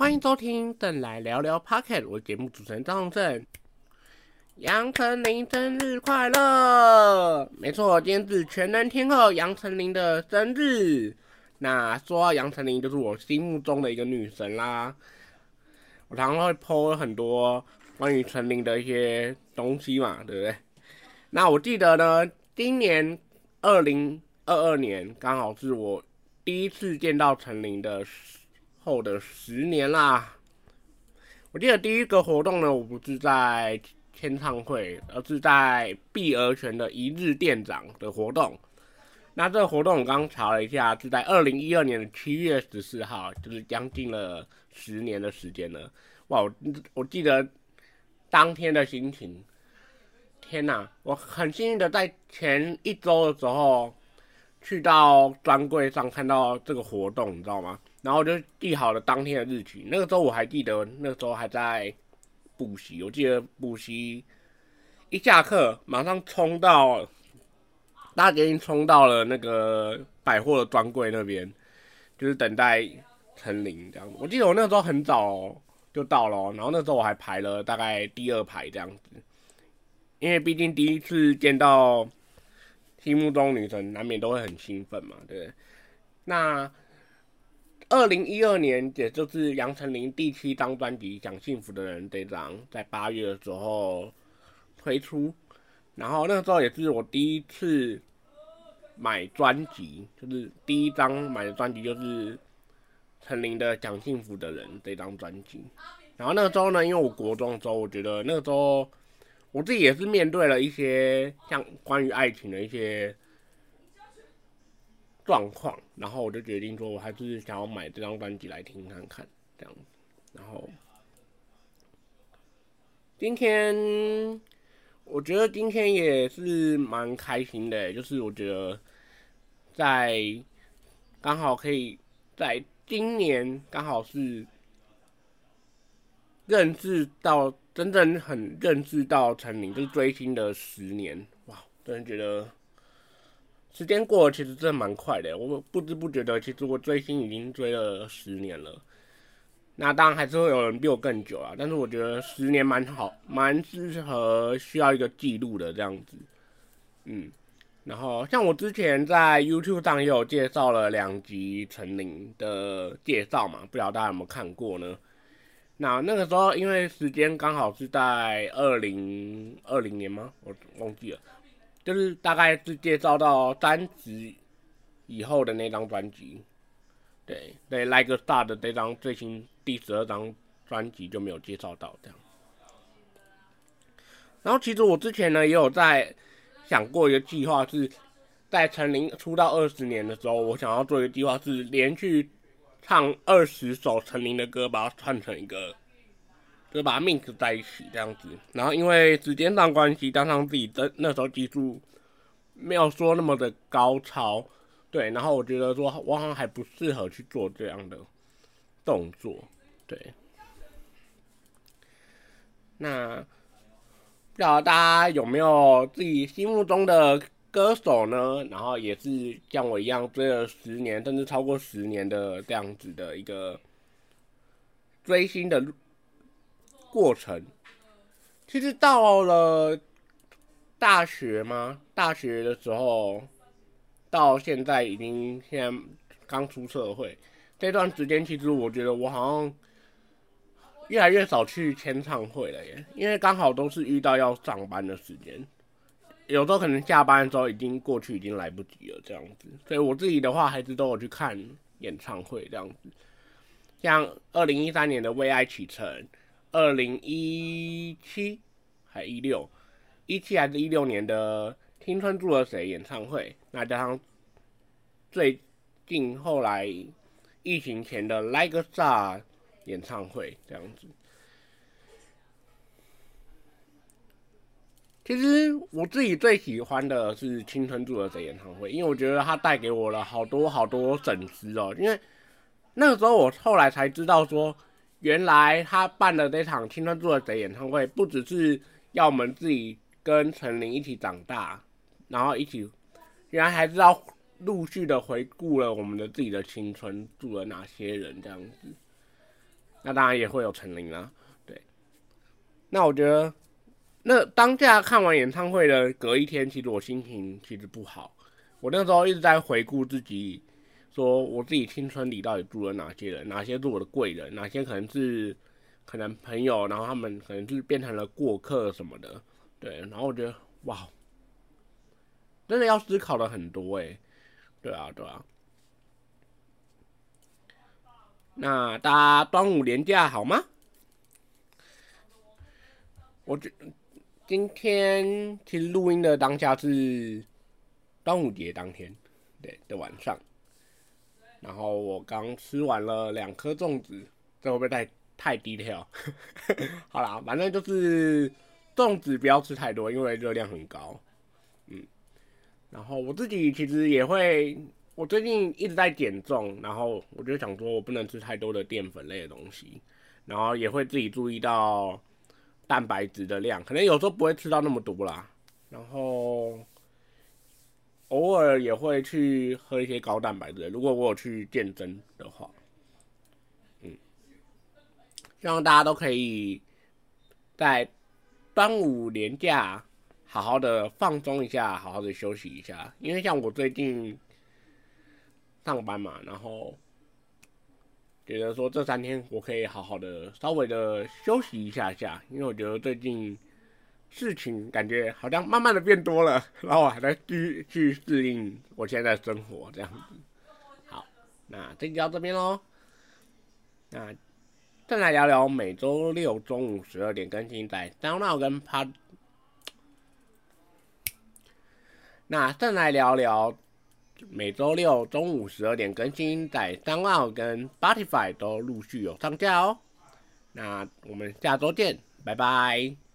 欢迎收听《邓来聊聊 Pocket》，我节目主持人张宏正。杨丞琳生日快乐！没错，今天是全能天后杨丞琳的生日。那说到杨丞琳，就是我心目中的一个女神啦。我常常会 po 很多关于陈琳的一些东西嘛，对不对？那我记得呢，今年二零二二年刚好是我第一次见到陈琳的后的十年啦。我记得第一个活动呢，我不是在。签唱会，而是在碧鹅泉的一日店长的活动。那这个活动我刚查了一下，是在二零一二年的七月十四号，就是将近了十年的时间了。哇，我我记得当天的心情，天哪！我很幸运的在前一周的时候去到专柜上看到这个活动，你知道吗？然后就记好了当天的日期。那个时候我还记得，那个时候还在。补习，我记得补习一下课马上冲到，大家已经冲到了那个百货的专柜那边，就是等待陈琳这样子。我记得我那个时候很早就到了，然后那时候我还排了大概第二排这样子，因为毕竟第一次见到心目中女神，难免都会很兴奋嘛，对不对？那。二零一二年，也就是杨丞琳第七张专辑《讲幸福的人》这张，在八月的时候推出，然后那个时候也是我第一次买专辑，就是第一张买的专辑就是陈琳的《讲幸福的人》这张专辑。然后那个时候呢，因为我国中的时候，我觉得那个时候我自己也是面对了一些像关于爱情的一些。状况，然后我就决定说，我还是想要买这张专辑来听看看，这样子。然后今天，我觉得今天也是蛮开心的，就是我觉得在刚好可以在今年刚好是认识到真正很认识到陈明，就是追星的十年，哇，真的觉得。时间过了，其实真的蛮快的。我不知不觉的，其实我追星已经追了十年了。那当然还是会有人比我更久啊，但是我觉得十年蛮好，蛮适合需要一个记录的这样子。嗯，然后像我之前在 YouTube 上也有介绍了两集陈琳的介绍嘛，不知道大家有没有看过呢？那那个时候因为时间刚好是在二零二零年吗？我忘记了。就是大概是介绍到三十以后的那张专辑，对对，Like Star 的这张最新第十二张专辑就没有介绍到这样。然后其实我之前呢也有在想过一个计划，是在陈琳出道二十年的时候，我想要做一个计划，是连续唱二十首陈琳的歌，把它串成一个。就把它 mix 在一起这样子，然后因为时间上关系，加上自己的那时候技术没有说那么的高超，对，然后我觉得说我好像还不适合去做这样的动作，对。那不知道大家有没有自己心目中的歌手呢？然后也是像我一样追了十年，甚至超过十年的这样子的一个追星的。过程其实到了大学吗？大学的时候到现在已经现在刚出社会这段时间，其实我觉得我好像越来越少去签唱会了耶，因为刚好都是遇到要上班的时间，有时候可能下班的时候已经过去，已经来不及了这样子。所以我自己的话，还是都有去看演唱会这样子，像二零一三年的《为爱启程》。二零一七还一六，一七还是一六年的《青春住了谁》演唱会，那加上最近后来疫情前的《Like a Star》演唱会这样子。其实我自己最喜欢的是《青春住了谁》演唱会，因为我觉得它带给我了好多好多粉丝哦。因为那个时候我后来才知道说。原来他办的这场青春住了谁演唱会，不只是要我们自己跟陈琳一起长大，然后一起，原来还是要陆续的回顾了我们的自己的青春，住了哪些人这样子。那当然也会有陈琳啦。对，那我觉得，那当下看完演唱会的隔一天，其实我心情其实不好。我那时候一直在回顾自己，说我自己青春里到底住了哪些人，哪些是我的贵人，哪些可能是可能朋友，然后他们可能是变成了过客什么的。对，然后我觉得哇，真的要思考的很多哎。对啊，对啊。那大家端午连假好吗？我觉今天其实录音的当下是端午节当天，对的晚上。然后我刚吃完了两颗粽子，这会不会太太低调？好啦，反正就是粽子不要吃太多，因为热量很高。嗯，然后我自己其实也会。我最近一直在减重，然后我就想说，我不能吃太多的淀粉类的东西，然后也会自己注意到蛋白质的量，可能有时候不会吃到那么多啦，然后偶尔也会去喝一些高蛋白的。如果我有去健身的话，嗯，希望大家都可以在端午连假好好的放松一下，好好的休息一下，因为像我最近。上班嘛，然后觉得说这三天我可以好好的稍微的休息一下下，因为我觉得最近事情感觉好像慢慢的变多了，然后我还在继续适应我现在的生活这样子。好，那这就到这边喽。那再来聊聊每周六中午十二点更新在张奥跟帕。那再来聊聊。每周六中午十二点更新，在三奥跟 Spotify 都陆续有上架哦。那我们下周见，拜拜。